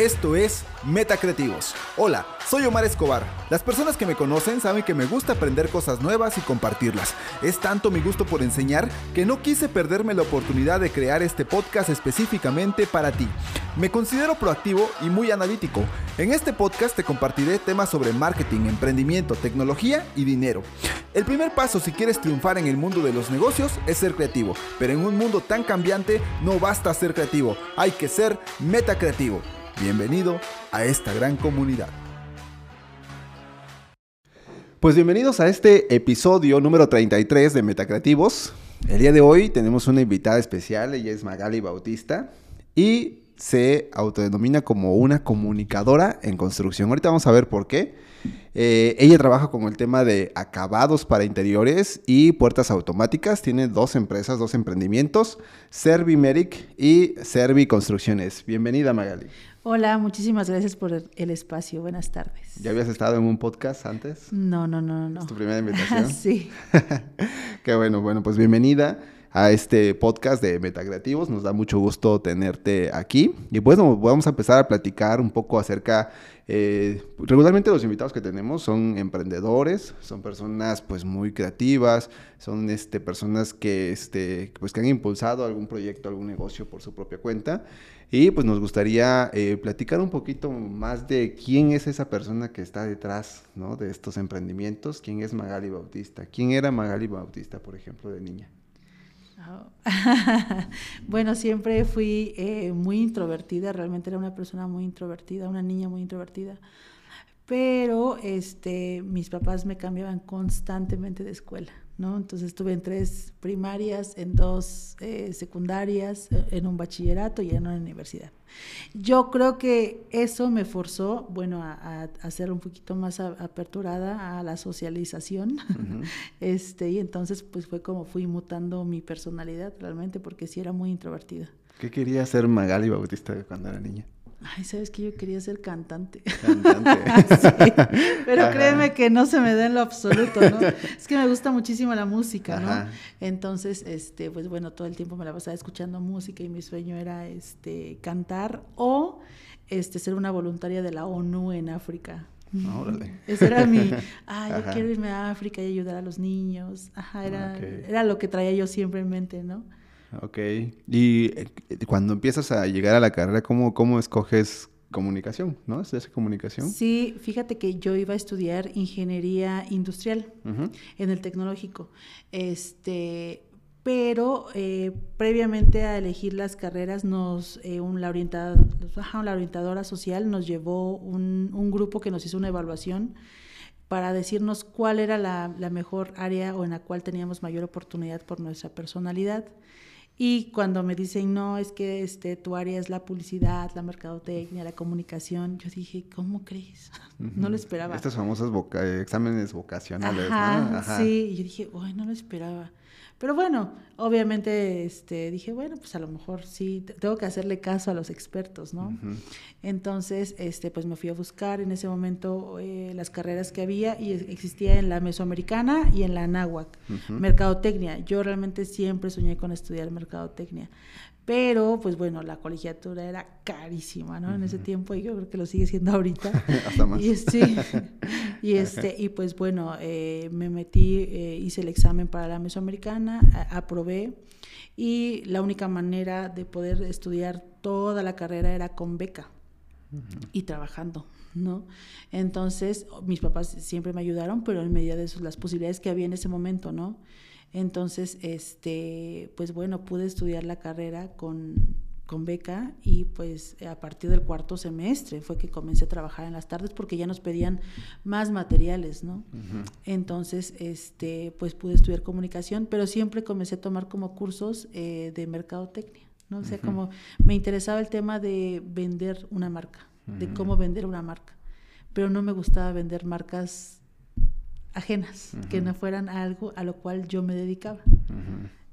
Esto es Metacreativos. Hola, soy Omar Escobar. Las personas que me conocen saben que me gusta aprender cosas nuevas y compartirlas. Es tanto mi gusto por enseñar que no quise perderme la oportunidad de crear este podcast específicamente para ti. Me considero proactivo y muy analítico. En este podcast te compartiré temas sobre marketing, emprendimiento, tecnología y dinero. El primer paso si quieres triunfar en el mundo de los negocios es ser creativo, pero en un mundo tan cambiante no basta ser creativo, hay que ser metacreativo. Bienvenido a esta gran comunidad. Pues bienvenidos a este episodio número 33 de Metacreativos. El día de hoy tenemos una invitada especial, ella es Magali Bautista y se autodenomina como una comunicadora en construcción. Ahorita vamos a ver por qué. Eh, ella trabaja con el tema de acabados para interiores y puertas automáticas. Tiene dos empresas, dos emprendimientos, Servimeric y Servi Construcciones. Bienvenida, Magali. Hola, muchísimas gracias por el espacio. Buenas tardes. ¿Ya habías estado en un podcast antes? No, no, no, no. ¿Es tu primera invitación? sí. Qué bueno, bueno, pues bienvenida a este podcast de Metacreativos. Nos da mucho gusto tenerte aquí. Y bueno, vamos a empezar a platicar un poco acerca... Eh, regularmente los invitados que tenemos son emprendedores, son personas pues muy creativas, son este, personas que, este, pues, que han impulsado algún proyecto, algún negocio por su propia cuenta. Y pues nos gustaría eh, platicar un poquito más de quién es esa persona que está detrás ¿no? de estos emprendimientos, quién es Magali Bautista, quién era Magali Bautista, por ejemplo, de niña. bueno, siempre fui eh, muy introvertida, realmente era una persona muy introvertida, una niña muy introvertida. Pero este, mis papás me cambiaban constantemente de escuela. Entonces estuve en tres primarias, en dos eh, secundarias, eh, en un bachillerato y en una universidad. Yo creo que eso me forzó, bueno, a, a, ser un poquito más aperturada a la socialización, este, y entonces pues fue como fui mutando mi personalidad realmente, porque sí era muy introvertida. ¿Qué quería ser Magali Bautista cuando era niña? Ay, sabes que yo quería ser cantante. Cantante. pero créeme que no se me da en lo absoluto, ¿no? Es que me gusta muchísimo la música, ¿no? Entonces, este, pues bueno, todo el tiempo me la pasaba escuchando música y mi sueño era este cantar o este ser una voluntaria de la ONU en África. Órale. Ese era mi, ay, yo quiero irme a África y ayudar a los niños. Ajá, era, era lo que traía yo siempre en mente, ¿no? Ok. Y eh, cuando empiezas a llegar a la carrera, ¿cómo, cómo escoges comunicación, ¿no? ¿Es esa comunicación? Sí, fíjate que yo iba a estudiar ingeniería industrial en el tecnológico. Este, pero eh, previamente a elegir las carreras, nos, eh, un, la, la orientadora social nos llevó un, un, grupo que nos hizo una evaluación para decirnos cuál era la, la mejor área o en la cual teníamos mayor oportunidad por nuestra personalidad. Y cuando me dicen, no, es que este, tu área es la publicidad, la mercadotecnia, la comunicación, yo dije, ¿cómo crees? No lo esperaba. Estos famosos exámenes vocacionales, Ajá, ¿no? Ajá. Sí, y yo dije, uy, no lo esperaba. Pero bueno, obviamente este, dije, bueno, pues a lo mejor sí, tengo que hacerle caso a los expertos, ¿no? Entonces, este, pues me fui a buscar en ese momento eh, las carreras que había y existía en la Mesoamericana y en la Anáhuac, Mercadotecnia. Yo realmente siempre soñé con estudiar Mercadotecnia. Pero, pues bueno, la colegiatura era carísima, ¿no? En ese tiempo, y yo creo que lo sigue siendo ahorita. Hasta más. Y, sí, y, este, y pues bueno, eh, me metí, eh, hice el examen para la mesoamericana, aprobé, y la única manera de poder estudiar toda la carrera era con beca y trabajando. ¿no? Entonces, mis papás siempre me ayudaron, pero en medida de eso, las posibilidades que había en ese momento, ¿no? Entonces, este, pues bueno, pude estudiar la carrera con, con beca y pues a partir del cuarto semestre fue que comencé a trabajar en las tardes porque ya nos pedían más materiales, ¿no? Entonces, este, pues pude estudiar comunicación, pero siempre comencé a tomar como cursos eh, de mercadotecnia, ¿no? O sea, como me interesaba el tema de vender una marca, de cómo vender una marca, pero no me gustaba vender marcas ajenas, que no fueran algo a lo cual yo me dedicaba.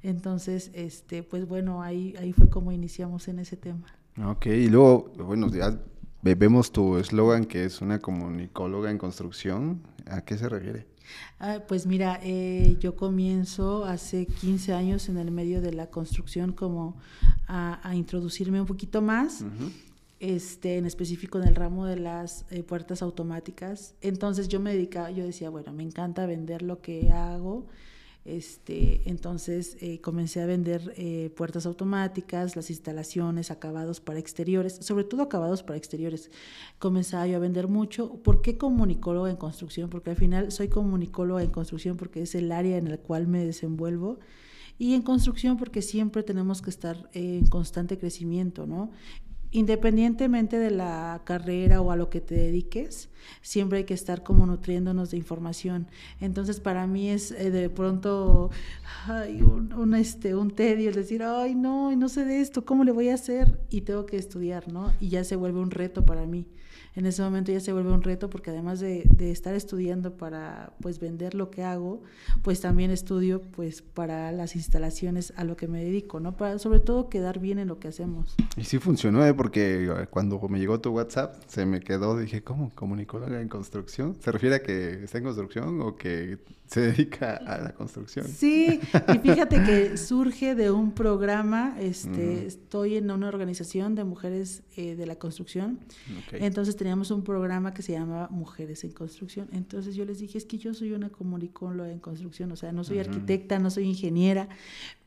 Entonces, este, pues bueno, ahí, ahí fue como iniciamos en ese tema. Ok, y luego, bueno, ya vemos tu eslogan que es una comunicóloga en construcción. ¿A qué se refiere? Ah, pues mira, eh, yo comienzo hace 15 años en el medio de la construcción como a, introducirme un poquito más este, en específico en el ramo de las eh, puertas automáticas. Entonces yo me dedicaba, yo decía, bueno, me encanta vender lo que hago. Este, entonces eh, comencé a vender eh, puertas automáticas, las instalaciones, acabados para exteriores, sobre todo acabados para exteriores. Comenzaba yo a vender mucho. ¿Por qué comunicóloga en construcción? Porque al final soy comunicóloga en construcción porque es el área en el cual me desenvuelvo. Y en construcción porque siempre tenemos que estar en constante crecimiento, ¿no? Independientemente de la carrera o a lo que te dediques, siempre hay que estar como nutriéndonos de información. Entonces para mí es eh, de pronto un, este, un tedio el decir, ay no, no sé de esto, ¿cómo le voy a hacer? Y tengo que estudiar, ¿no? Y ya se vuelve un reto para mí en ese momento ya se vuelve un reto porque además de, estar estudiando para pues vender lo que hago, pues también estudio pues para las instalaciones a lo que me dedico, ¿no? Para sobre todo quedar bien en lo que hacemos. Y sí funcionó, ¿eh? Porque eh, cuando me llegó tu WhatsApp se me quedó, dije, ¿cómo? ¿Comunicóloga en construcción? ¿Se refiere a que está en construcción o que se dedica a la construcción? Sí, y fíjate que surge de un programa, este, estoy en una organización de mujeres eh, de la construcción, entonces teníamos un programa que se llamaba Mujeres en Construcción. Entonces yo les dije, es que yo soy una comunicóloga en construcción, o sea, no soy arquitecta, no soy ingeniera,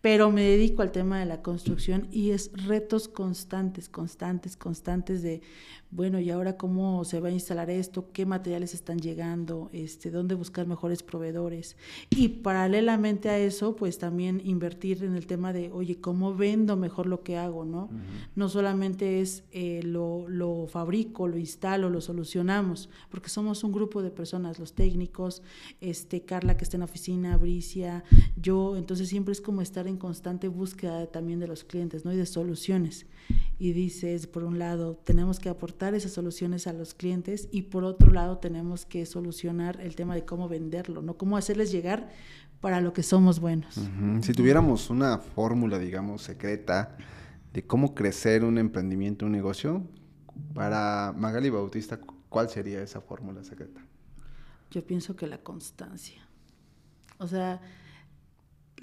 pero me dedico al tema de la construcción y es retos constantes, constantes, constantes de, bueno, ¿y ahora cómo se va a instalar esto? ¿Qué materiales están llegando? Este, ¿Dónde buscar mejores proveedores? Y paralelamente a eso, pues también invertir en el tema de, oye, ¿cómo vendo mejor lo que hago? No, no solamente es eh, lo, lo fabrico, lo instalo, lo solucionamos, porque somos un grupo de personas, los técnicos, este, Carla que está en la oficina, Bricia, yo, entonces siempre es como estar en constante búsqueda también de los clientes, ¿no? Y de soluciones. Y dices, por un lado, tenemos que aportar esas soluciones a los clientes y por otro lado tenemos que solucionar el tema de cómo venderlo, ¿no? Cómo hacerles llegar para lo que somos buenos. Si tuviéramos una fórmula, digamos, secreta de cómo crecer un emprendimiento, un negocio, para Magali Bautista, ¿cuál sería esa fórmula secreta? Yo pienso que la constancia. O sea,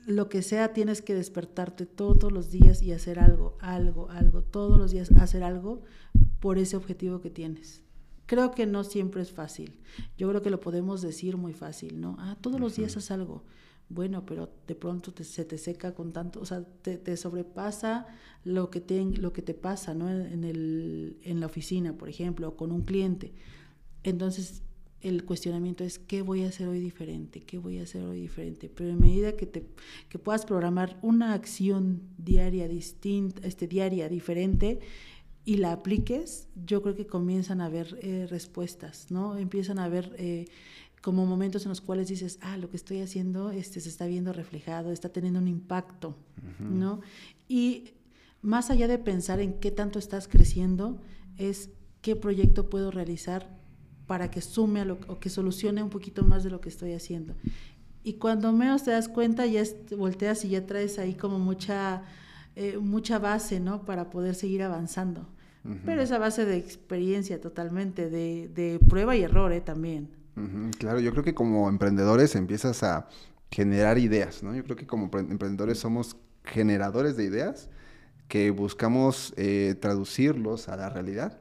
lo que sea, tienes que despertarte todos los días y hacer algo, algo, algo, todos los días hacer algo por ese objetivo que tienes. Creo que no siempre es fácil. Yo creo que lo podemos decir muy fácil, ¿no? Ah, todos los días haz algo. Bueno, pero de pronto se te seca con tanto, o sea, te, sobrepasa lo que te, lo que te pasa, ¿no? En, el, en la oficina, por ejemplo, o con un cliente. Entonces, el cuestionamiento es qué voy a hacer hoy diferente, qué voy a hacer hoy diferente. Pero en medida que te que puedas programar una acción diaria distinta, este diaria diferente y la apliques, yo creo que comienzan a haber eh, respuestas, ¿no? Empiezan a haber eh, como momentos en los cuales dices, ah, lo que estoy haciendo este, se está viendo reflejado, está teniendo un impacto, ¿no? Y más allá de pensar en qué tanto estás creciendo, es qué proyecto puedo realizar para que sume a lo, o que solucione un poquito más de lo que estoy haciendo. Y cuando menos te das cuenta, ya volteas y ya traes ahí como mucha, eh, mucha base, ¿no? Para poder seguir avanzando. Pero esa base de experiencia totalmente, de, de prueba y error ¿eh? también. Claro, yo creo que como emprendedores empiezas a generar ideas, ¿no? Yo creo que como emprendedores somos generadores de ideas que buscamos eh, traducirlos a la realidad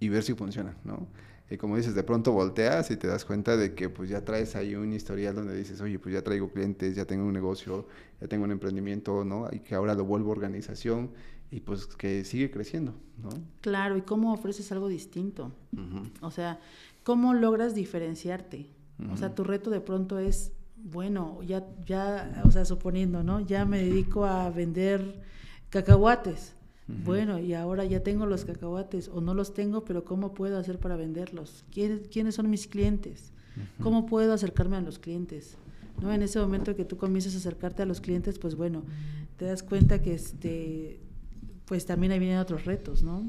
y ver si funcionan, ¿no? Y como dices, de pronto volteas y te das cuenta de que pues ya traes ahí un historial donde dices, oye, pues ya traigo clientes, ya tengo un negocio, ya tengo un emprendimiento, ¿no? Y que ahora lo vuelvo organización y pues que sigue creciendo, ¿no? Claro, y cómo ofreces algo distinto. O sea, ¿cómo logras diferenciarte? O sea, tu reto de pronto es, bueno, ya, ya, o sea, suponiendo, ¿no? Ya me dedico a vender cacahuates bueno, y ahora ya tengo los cacahuates o no los tengo, pero ¿cómo puedo hacer para venderlos? ¿Quiénes, son mis clientes? ¿Cómo puedo acercarme a los clientes? ¿No? En ese momento que tú comienzas a acercarte a los clientes, pues bueno, te das cuenta que este, pues también ahí vienen otros retos, ¿no?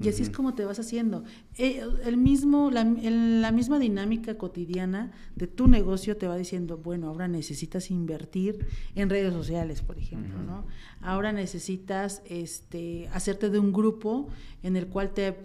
Y así es como te vas haciendo. Eh, el mismo, la, la, misma dinámica cotidiana de tu negocio te va diciendo, bueno, ahora necesitas invertir en redes sociales, por ejemplo, ¿no? Ahora necesitas este, hacerte de un grupo en el cual te,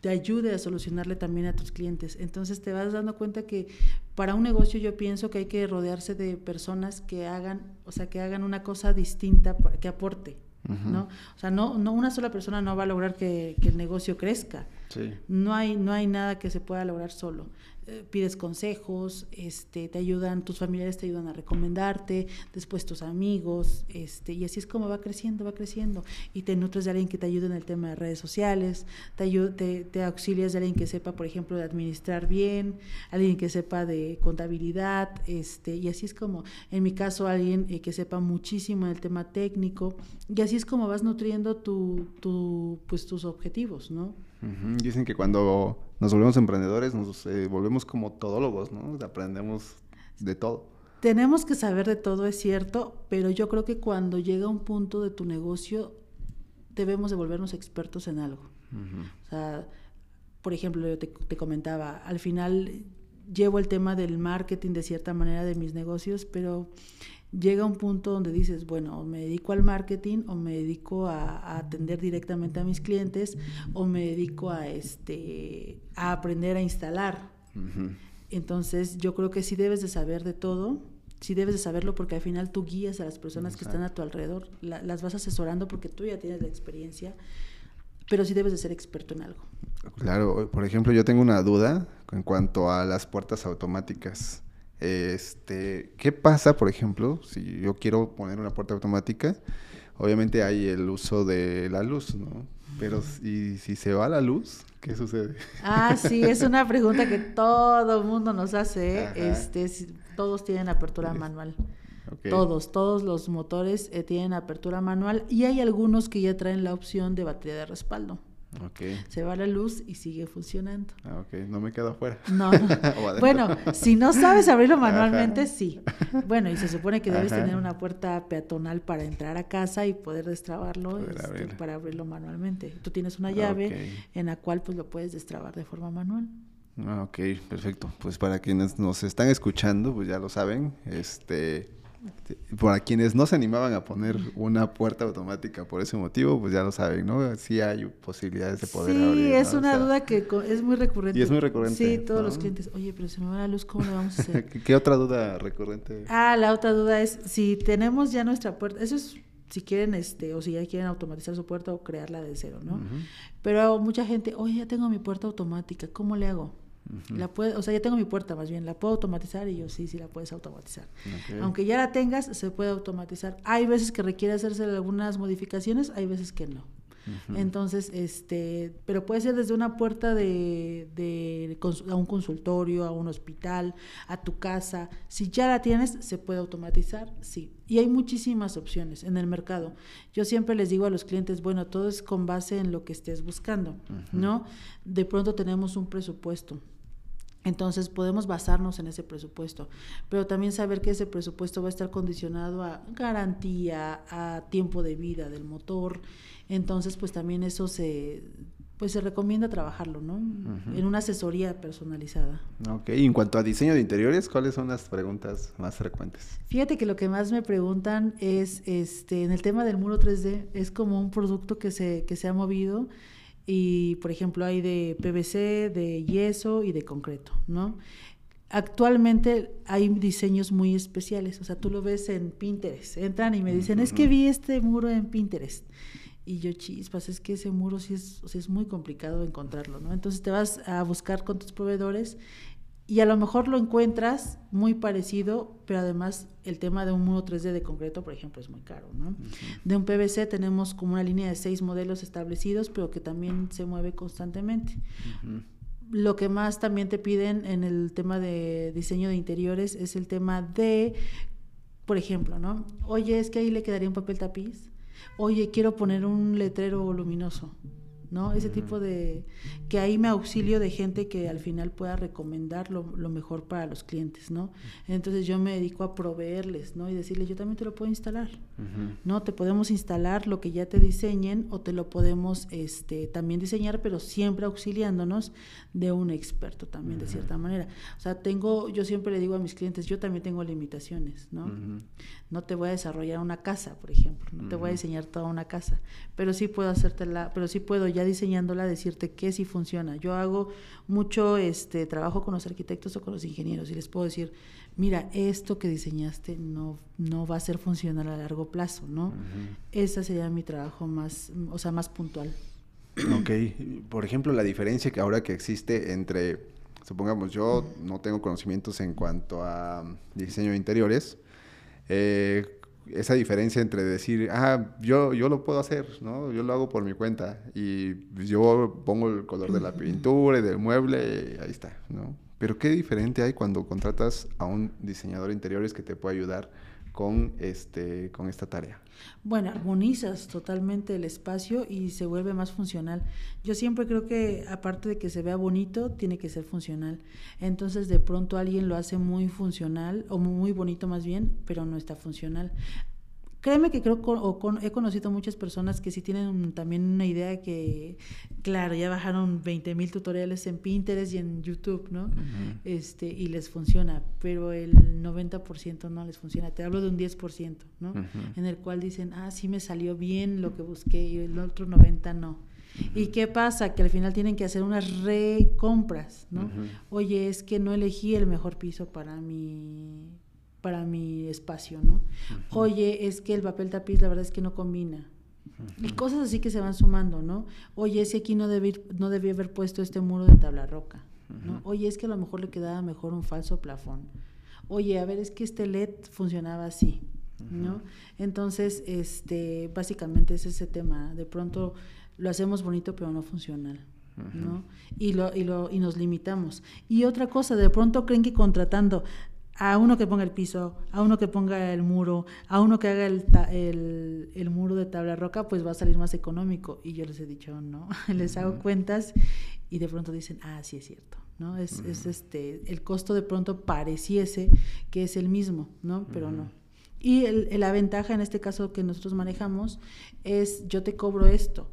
te ayude a solucionarle también a tus clientes. Entonces te vas dando cuenta que para un negocio yo pienso que hay que rodearse de personas que hagan, o sea, que hagan una cosa distinta, que aporte. ¿No? O sea, no, no una sola persona no va a lograr que, que el negocio crezca. Sí. No, hay, no hay nada que se pueda lograr solo. Eh, pides consejos, este, te ayudan, tus familiares te ayudan a recomendarte, después tus amigos, este, y así es como va creciendo, va creciendo. Y te nutres de alguien que te ayude en el tema de redes sociales, te, te, auxilias de alguien que sepa, por ejemplo, de administrar bien, alguien que sepa de contabilidad, este, y así es como, en mi caso, alguien eh, que sepa muchísimo en el tema técnico, y así es como vas nutriendo tu, tu, pues, tus objetivos, ¿no? Dicen que cuando nos volvemos emprendedores nos eh, volvemos como todólogos, ¿no? Aprendemos de todo. Tenemos que saber de todo, es cierto, pero yo creo que cuando llega un punto de tu negocio debemos de volvernos expertos en algo. O sea, por ejemplo, yo te, te comentaba, al final llevo el tema del marketing de cierta manera de mis negocios, pero llega un punto donde dices, bueno, o me dedico al marketing o me dedico a, atender directamente a mis clientes o me dedico a, este, a aprender a instalar. Entonces yo creo que sí debes de saber de todo, sí debes de saberlo porque al final tú guías a las personas que están a tu alrededor, las vas asesorando porque tú ya tienes la experiencia, pero sí debes de ser experto en algo. Claro, por ejemplo, yo tengo una duda en cuanto a las puertas automáticas. Este, ¿qué pasa, por ejemplo, si yo quiero poner una puerta automática? Obviamente hay el uso de la luz, ¿no? Pero si, si se va la luz, ¿qué sucede? Ah, sí, es una pregunta que todo el mundo nos hace. Este, todos tienen apertura manual. Todos, todos los motores eh, tienen apertura manual y hay algunos que ya traen la opción de batería de respaldo. Se va la luz y sigue funcionando. Ah, ok. No me quedo afuera. No, bueno, si no sabes abrirlo manualmente, sí. Bueno, y se supone que debes tener una puerta peatonal para entrar a casa y poder destrabarlo este, para abrirlo manualmente. Tú tienes una llave en la cual pues lo puedes destrabar de forma manual. Ah, ok, perfecto. Pues para quienes nos están escuchando, pues ya lo saben, este para quienes no se animaban a poner una puerta automática por ese motivo, pues ya lo saben, ¿no? Sí hay posibilidades de poder abrir. Sí, es una duda que es muy recurrente. Y es muy recurrente. Sí, todos los clientes, oye, pero se me va la luz, ¿cómo lo vamos a hacer? ¿Qué otra duda recurrente? Ah, la otra duda es si tenemos ya nuestra puerta, eso es si quieren, este, o si ya quieren automatizar su puerta o crearla de cero, ¿no? Pero mucha gente, oye, ya tengo mi puerta automática, ¿cómo le hago? La puede, o sea, ya tengo mi puerta más bien, la puedo automatizar y yo sí, sí la puedes automatizar. Aunque ya la tengas, se puede automatizar. Hay veces que requiere hacerse algunas modificaciones, hay veces que no. Entonces, este, pero puede ser desde una puerta de, de, a un consultorio, a un hospital, a tu casa. Si ya la tienes, se puede automatizar, sí. Y hay muchísimas opciones en el mercado. Yo siempre les digo a los clientes, bueno, todo es con base en lo que estés buscando, ¿no? De pronto tenemos un presupuesto entonces podemos basarnos en ese presupuesto, pero también saber que ese presupuesto va a estar condicionado a garantía, a tiempo de vida del motor. Entonces, pues también eso se pues se recomienda trabajarlo, ¿no? En una asesoría personalizada. Ok, y en cuanto a diseño de interiores, ¿cuáles son las preguntas más frecuentes? Fíjate que lo que más me preguntan es, este, en el tema del muro 3D, es como un producto que se, que se ha movido y por ejemplo hay de PVC, de yeso y de concreto, ¿no? Actualmente hay diseños muy especiales, o sea, tú lo ves en Pinterest, entran y me dicen, es que vi este muro en Pinterest. Y yo, chispas, es que ese muro sí es, es muy complicado encontrarlo, ¿no? Entonces te vas a buscar con tus proveedores y a lo mejor lo encuentras muy parecido, pero además el tema de un muro 3D de concreto, por ejemplo, es muy caro. ¿no? De un PVC tenemos como una línea de seis modelos establecidos, pero que también se mueve constantemente. Lo que más también te piden en el tema de diseño de interiores es el tema de, por ejemplo, ¿no? Oye, es que ahí le quedaría un papel tapiz. Oye, quiero poner un letrero luminoso. ¿No? Ese tipo de... que ahí me auxilio de gente que al final pueda recomendar lo, mejor para los clientes, ¿no? Entonces yo me dedico a proveerles, ¿no? Y decirles, yo también te lo puedo instalar, ¿no? Te podemos instalar lo que ya te diseñen o te lo podemos este, también diseñar, pero siempre auxiliándonos de un experto también, de cierta manera. O sea, tengo, yo siempre le digo a mis clientes, yo también tengo limitaciones, ¿no? No te voy a desarrollar una casa, por ejemplo, no te voy a diseñar toda una casa, pero sí puedo hacértela, pero sí puedo ya ya diseñándola decirte que sí funciona. Yo hago mucho este trabajo con los arquitectos o con los ingenieros y les puedo decir, mira, esto que diseñaste no, no va a ser funcional a largo plazo, ¿no? Ese sería mi trabajo más, o sea, más puntual. Ok, por ejemplo, la diferencia que ahora que existe entre, supongamos, yo no tengo conocimientos en cuanto a diseño de interiores, eh, esa diferencia entre decir, ah, yo, yo lo puedo hacer, ¿no? Yo lo hago por mi cuenta y yo pongo el color de la pintura y del mueble y ahí está, ¿no? Pero qué diferente hay cuando contratas a un diseñador de interiores que te puede ayudar con, este, con esta tarea. Bueno, armonizas totalmente el espacio y se vuelve más funcional. Yo siempre creo que aparte de que se vea bonito, tiene que ser funcional. Entonces de pronto alguien lo hace muy funcional o muy bonito más bien, pero no está funcional. Créeme que creo o con, he conocido muchas personas que sí tienen también una idea que, claro, ya bajaron 20 mil tutoriales en Pinterest y en YouTube, ¿no? este, y les funciona, pero el 90% no les funciona. Te hablo de un 10%, ¿no? En el cual dicen, ah, sí me salió bien lo que busqué y el otro 90% no. ¿Y qué pasa? Que al final tienen que hacer unas recompras, ¿no? Oye, es que no elegí el mejor piso para mi para mi espacio, ¿no? Oye, es que el papel tapiz la verdad es que no combina. Y cosas así que se van sumando, ¿no? Oye, es que aquí no debí, no debí haber puesto este muro de tabla roca, ¿no? Oye, es que a lo mejor le quedaba mejor un falso plafón. Oye, a ver, es que este LED funcionaba así, ¿no? Entonces, este, básicamente es ese tema. De pronto lo hacemos bonito, pero no funcional. ¿no? Y, lo, y, lo, y nos limitamos. Y otra cosa, de pronto creen que contratando a uno que ponga el piso, a uno que ponga el muro, a uno que haga el, el, muro de tabla roca, pues va a salir más económico. Y yo les he dicho, no, les hago cuentas y de pronto dicen, ah, sí es cierto, ¿no? Es, es este, el costo de pronto pareciese que es el mismo, ¿no? Pero no. Y el, la ventaja en este caso que nosotros manejamos es, yo te cobro esto,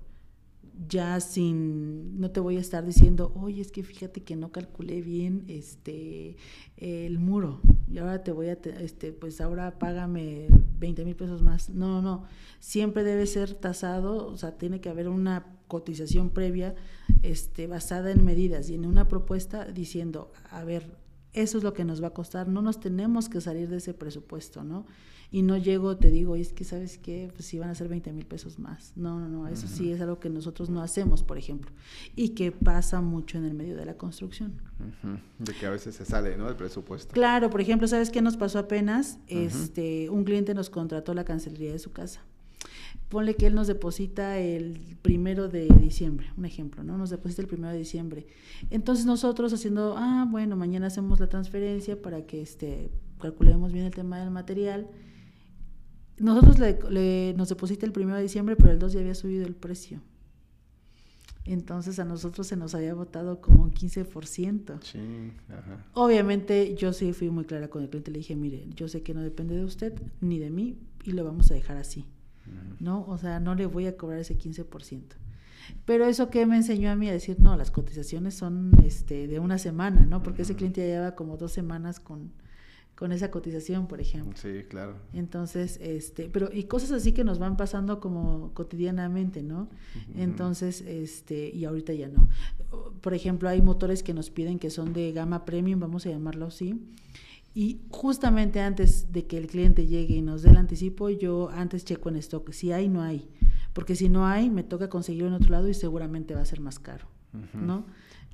ya sin, no te voy a estar diciendo, oye, es que fíjate que no calculé bien este el muro y ahora te voy a, este, pues ahora págame 20 mil pesos más. No, no, siempre debe ser tasado, o sea, tiene que haber una cotización previa este, basada en medidas y en una propuesta diciendo, a ver, eso es lo que nos va a costar, no nos tenemos que salir de ese presupuesto, ¿no? Y no llego, te digo, es que sabes qué, pues sí van a ser 20 mil pesos más. No, no, no, eso sí es algo que nosotros no hacemos, por ejemplo, y que pasa mucho en el medio de la construcción. De que a veces se sale, ¿no? El presupuesto. Claro, por ejemplo, ¿sabes qué nos pasó apenas? Este, un cliente nos contrató la cancelería de su casa. Ponle que él nos deposita el primero de diciembre, un ejemplo, ¿no? Nos deposita el primero de diciembre. Entonces nosotros haciendo, ah, bueno, mañana hacemos la transferencia para que este, calculemos bien el tema del material nosotros le, nos deposita el 1 de diciembre, pero el 2 ya había subido el precio. Entonces a nosotros se nos había votado como un 15%. Sí, ajá. Obviamente yo sí fui muy clara con el cliente, le dije, mire, yo sé que no depende de usted ni de mí y lo vamos a dejar así. ¿No? O sea, no le voy a cobrar ese 15%. Pero eso que me enseñó a mí a decir, no, las cotizaciones son este, de una semana, ¿no? Porque ese cliente ya lleva como dos semanas con, con esa cotización, por ejemplo. Sí, claro. Entonces, este, pero y cosas así que nos van pasando como cotidianamente, ¿no? Entonces, este, y ahorita ya no. Por ejemplo, hay motores que nos piden que son de gama premium, vamos a llamarlo así. Y justamente antes de que el cliente llegue y nos dé el anticipo, yo antes checo en stock si hay no hay, porque si no hay me toca conseguirlo en otro lado y seguramente va a ser más caro, ¿no?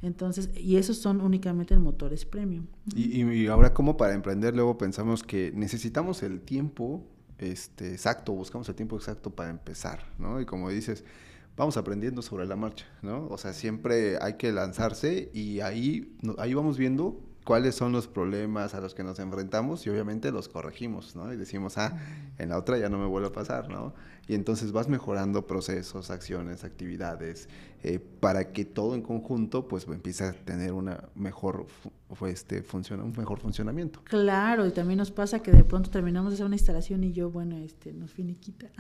Entonces, y esos son únicamente en motores premium. Y, ahora como para emprender, luego pensamos que necesitamos el tiempo este, exacto, buscamos el tiempo exacto para empezar, ¿no? Y como dices, vamos aprendiendo sobre la marcha, ¿no? O sea, siempre hay que lanzarse y ahí, ahí vamos viendo cuáles son los problemas a los que nos enfrentamos y obviamente los corregimos, ¿no? Y decimos, ah, en la otra ya no me vuelve a pasar, ¿no? Y entonces vas mejorando procesos, acciones, actividades, eh, para que todo en conjunto pues empiece a tener una mejor, este, funciona, un mejor funcionamiento. Claro, y también nos pasa que de pronto terminamos de hacer una instalación y yo, bueno, este, nos finiquita.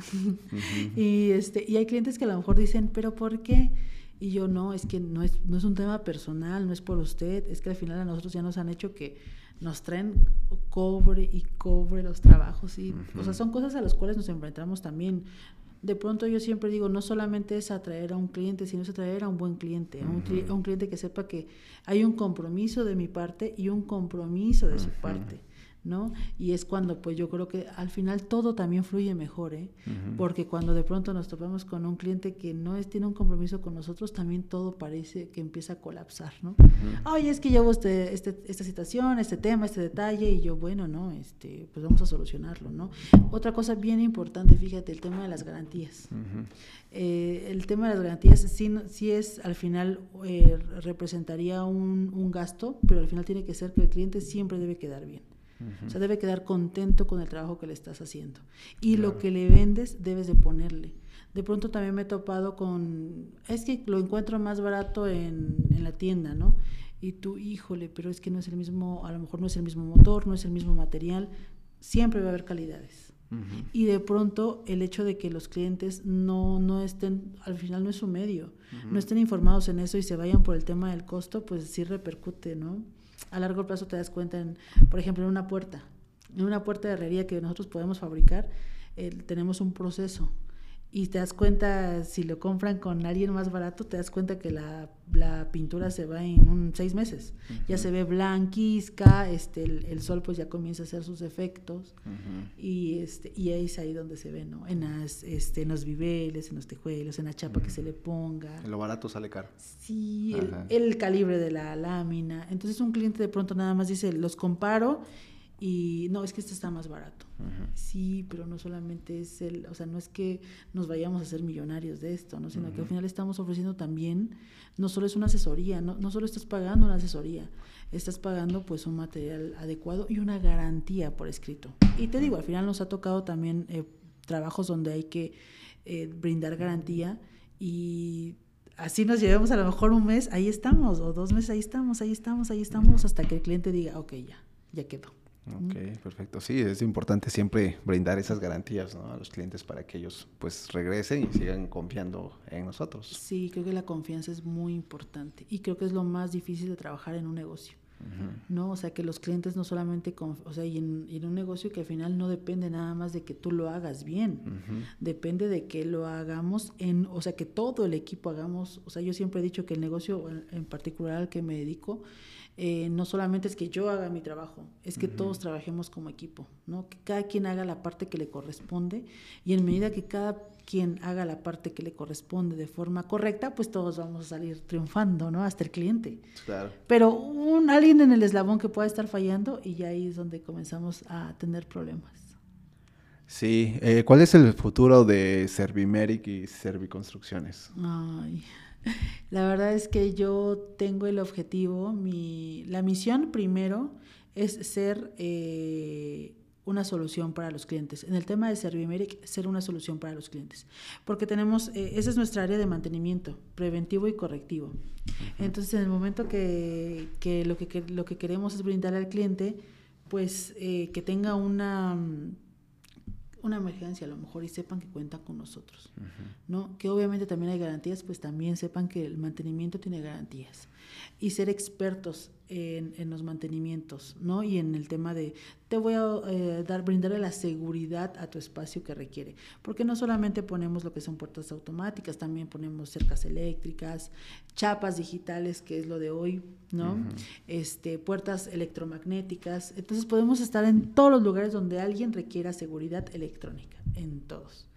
y, este, y hay clientes que a lo mejor dicen, pero ¿por qué? Y yo no, es que no es, no es un tema personal, no es por usted, es que al final a nosotros ya nos han hecho que nos traen cobre y cobre los trabajos y, o sea, son cosas a las cuales nos enfrentamos también. de pronto yo siempre digo, no solamente es atraer a un cliente, sino es atraer a un buen cliente, a, un, cliente que sepa que hay un compromiso de mi parte y un compromiso de su parte. ¿No? Y es cuando pues yo creo que al final todo también fluye mejor, ¿eh? Porque cuando de pronto nos topamos con un cliente que no es, tiene un compromiso con nosotros, también todo parece que empieza a colapsar, ¿no? Oye, es que llevo este, este, esta situación, este tema, este detalle, y yo, bueno, ¿no? Este, pues vamos a solucionarlo, ¿no? Otra cosa bien importante, fíjate, el tema de las garantías. Eh, el tema de las garantías sí, sí es, al final, eh, representaría un, un gasto, pero al final tiene que ser que el cliente siempre debe quedar bien. O sea, debe quedar contento con el trabajo que le estás haciendo. Y lo que le vendes debes de ponerle. De pronto también me he topado con, es que lo encuentro más barato en, en la tienda, ¿no? Y tú, híjole, pero es que no es el mismo, a lo mejor no es el mismo motor, no es el mismo material, siempre va a haber calidades. Y de pronto el hecho de que los clientes no, no estén, al final no es su medio, no estén informados en eso y se vayan por el tema del costo, pues sí repercute, ¿no? A largo plazo te das cuenta, en, por ejemplo, en una puerta, en una puerta de herrería que nosotros podemos fabricar, tenemos un proceso y te das cuenta, si lo compran con alguien más barato, te das cuenta que la, la pintura se va en un seis meses. Ya se ve blanquizca, este, el, sol pues ya comienza a hacer sus efectos y, este, y es ahí donde se ve, ¿no? En, las, este, en los viveles, en los tejuelos, en la chapa que se le ponga. En lo barato sale caro. Sí, el, el, calibre de la lámina. Entonces un cliente de pronto nada más dice, los comparo y no, es que este está más barato. Sí, pero no solamente es el, o sea, no es que nos vayamos a ser millonarios de esto, ¿no? Sino que al final estamos ofreciendo también, no solo es una asesoría, no, no solo estás pagando una asesoría, estás pagando pues un material adecuado y una garantía por escrito. Y te digo, al final nos ha tocado también eh, trabajos donde hay que eh, brindar garantía y así nos llevemos a lo mejor un mes, ahí estamos, o dos meses, ahí estamos, ahí estamos, ahí estamos, hasta que el cliente diga, ok, ya, ya quedó. Ok, perfecto. Sí, es importante siempre brindar esas garantías a los clientes para que ellos pues regresen y sigan confiando en nosotros. Sí, creo que la confianza es muy importante y creo que es lo más difícil de trabajar en un negocio. ¿no? O sea, que los clientes no solamente, o sea, y en, un negocio que al final no depende nada más de que tú lo hagas bien, depende de que lo hagamos en, o sea, que todo el equipo hagamos, o sea, yo siempre he dicho que el negocio en particular al que me dedico, eh, no solamente es que yo haga mi trabajo, es que todos trabajemos como equipo, ¿no? Que cada quien haga la parte que le corresponde y en medida que cada quien haga la parte que le corresponde de forma correcta, pues todos vamos a salir triunfando, ¿no? Hasta el cliente. Claro. Pero un alguien en el eslabón que pueda estar fallando y ya ahí es donde comenzamos a tener problemas. Sí, eh, ¿cuál es el futuro de Servimeric y Serviconstrucciones? Ay, la verdad es que yo tengo el objetivo, mi, la misión primero es ser eh, una solución para los clientes. En el tema de Servimeric, ser una solución para los clientes. Porque tenemos, eh, esa es nuestra área de mantenimiento, preventivo y correctivo. Entonces, en el momento que, que, lo, que, lo que queremos es brindar al cliente, pues eh, que tenga una una emergencia a lo mejor y sepan que cuentan con nosotros, ¿no? Que obviamente también hay garantías, pues también sepan que el mantenimiento tiene garantías y ser expertos en, en, los mantenimientos, ¿no? Y en el tema de, te voy a eh, dar, brindarle la seguridad a tu espacio que requiere. Porque no solamente ponemos lo que son puertas automáticas, también ponemos cercas eléctricas, chapas digitales, que es lo de hoy, ¿no? este, puertas electromagnéticas. Entonces podemos estar en todos los lugares donde alguien requiera seguridad electrónica, en todos.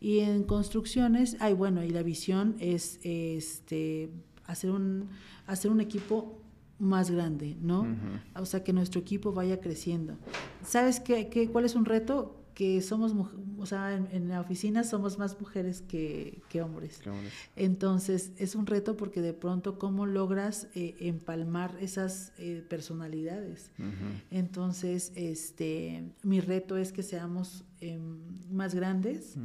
Y en construcciones, ay, bueno, y la visión es este, hacer, un, hacer un equipo más grande, ¿no? O sea, que nuestro equipo vaya creciendo. ¿Sabes qué, qué, cuál es un reto? Que somos, o sea, en, la oficina somos más mujeres que, que, hombres. Entonces, es un reto porque de pronto, ¿cómo logras eh, empalmar esas eh, personalidades? Entonces, este, mi reto es que seamos em, más grandes,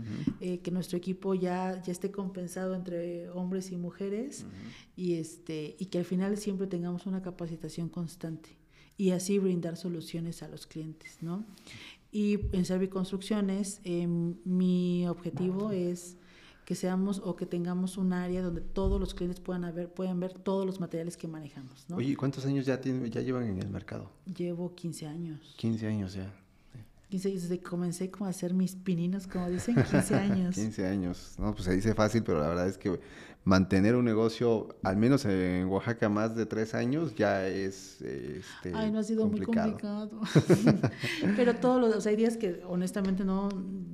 eh, que nuestro equipo ya, ya esté compensado entre hombres y mujeres y, este, y que al final siempre tengamos una capacitación constante y así brindar soluciones a los clientes, ¿no? Y en Serviconstrucciones, eh, mi objetivo es que seamos o que tengamos un área donde todos los clientes puedan ver, puedan ver todos los materiales que manejamos. ¿no? Oye, ¿cuántos años ya, ya llevan en el mercado? Llevo 15 años. 15 años ya. Desde que comencé como a hacer mis pininos, como dicen, 15 años. 15 años. No, pues se dice fácil, pero la verdad es que mantener un negocio, al menos en Oaxaca, más de tres años, ya es este, Ay, no ha sido muy complicado. pero todos los, o sea, hay días que honestamente no,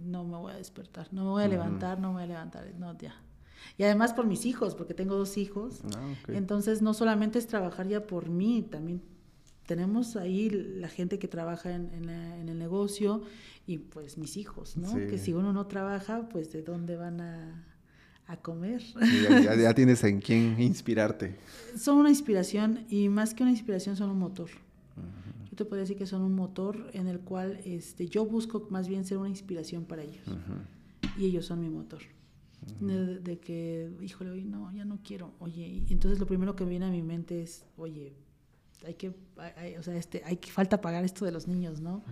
no me voy a despertar, no me voy a levantar, no me voy a levantar, no, ya. Y además por mis hijos, porque tengo dos hijos. Ah, Entonces no solamente es trabajar ya por mí, también tenemos ahí la gente que trabaja en, en, el negocio y pues mis hijos, ¿no? Que si uno no trabaja, pues de dónde van a, a comer. ya, tienes en quién inspirarte. Son una inspiración y más que una inspiración son un motor. Yo te podría decir que son un motor en el cual este, yo busco más bien ser una inspiración para ellos. Y ellos son mi motor. de, que, híjole, hoy no, ya no quiero. Oye, y entonces lo primero que viene a mi mente es, oye, hay que, o sea, este, hay que falta pagar esto de los niños, ¿no?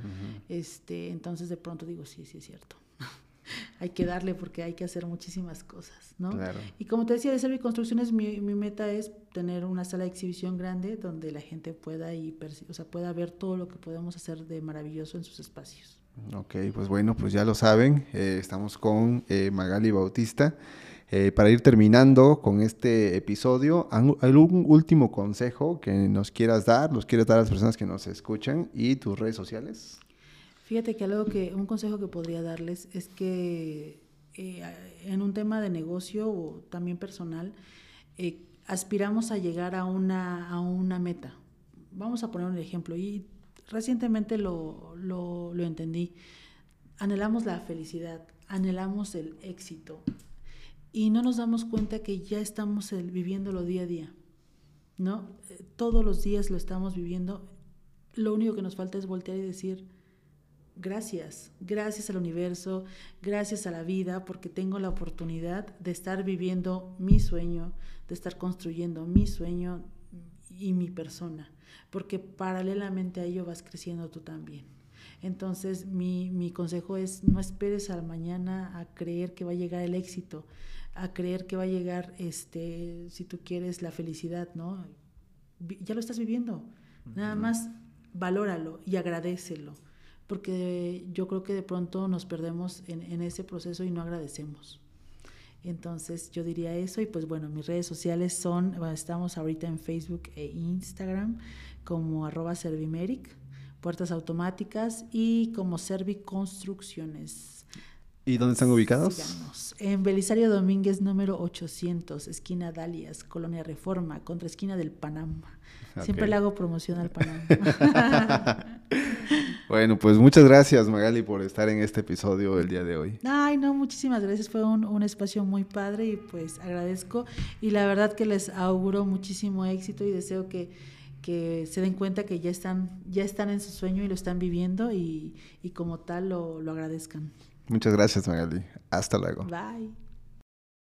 Este, entonces de pronto digo, sí, sí es cierto. hay que darle porque hay que hacer muchísimas cosas, ¿no? Claro. Y como te decía, de Servi Construcciones, mi, mi meta es tener una sala de exhibición grande donde la gente pueda, y o sea, pueda ver todo lo que podemos hacer de maravilloso en sus espacios. Ok, pues bueno, pues ya lo saben, eh, estamos con eh, Magali Bautista. Eh, para ir terminando con este episodio, ¿algún último consejo que nos quieras dar, los quieres dar a las personas que nos escuchan y tus redes sociales? Fíjate que algo que, un consejo que podría darles es que eh, en un tema de negocio o también personal, eh, aspiramos a llegar a una, a una meta. Vamos a poner un ejemplo y recientemente lo, lo, lo entendí. Anhelamos la felicidad, anhelamos el éxito, y no nos damos cuenta que ya estamos viviéndolo día a día, ¿no? Eh, todos los días lo estamos viviendo. Lo único que nos falta es voltear y decir, gracias, gracias al universo, gracias a la vida, porque tengo la oportunidad de estar viviendo mi sueño, de estar construyendo mi sueño y mi persona, porque paralelamente a ello vas creciendo tú también. Entonces, mi, mi consejo es, no esperes al mañana a creer que va a llegar el éxito a creer que va a llegar, este, si tú quieres, la felicidad, ¿no? Ya lo estás viviendo. Nada más valóralo y agradecelo, porque yo creo que de pronto nos perdemos en, en, ese proceso y no agradecemos. Entonces yo diría eso y pues bueno, mis redes sociales son, estamos ahorita en Facebook e Instagram como arroba servimeric, puertas automáticas y como Serviconstrucciones. ¿Y dónde están ubicados? Sigamos. En Belisario Domínguez, número 800, esquina Dalias, Colonia Reforma, contra esquina del Panamá. Siempre le hago promoción al Panamá. bueno, pues muchas gracias, Magali, por estar en este episodio el día de hoy. Ay, no, muchísimas gracias. Fue un, un espacio muy padre y pues agradezco. Y la verdad que les auguro muchísimo éxito y deseo que que se den cuenta que ya están, ya están en su sueño y lo están viviendo y, y como tal lo, lo agradezcan. Muchas gracias, Magali. Hasta luego. Bye.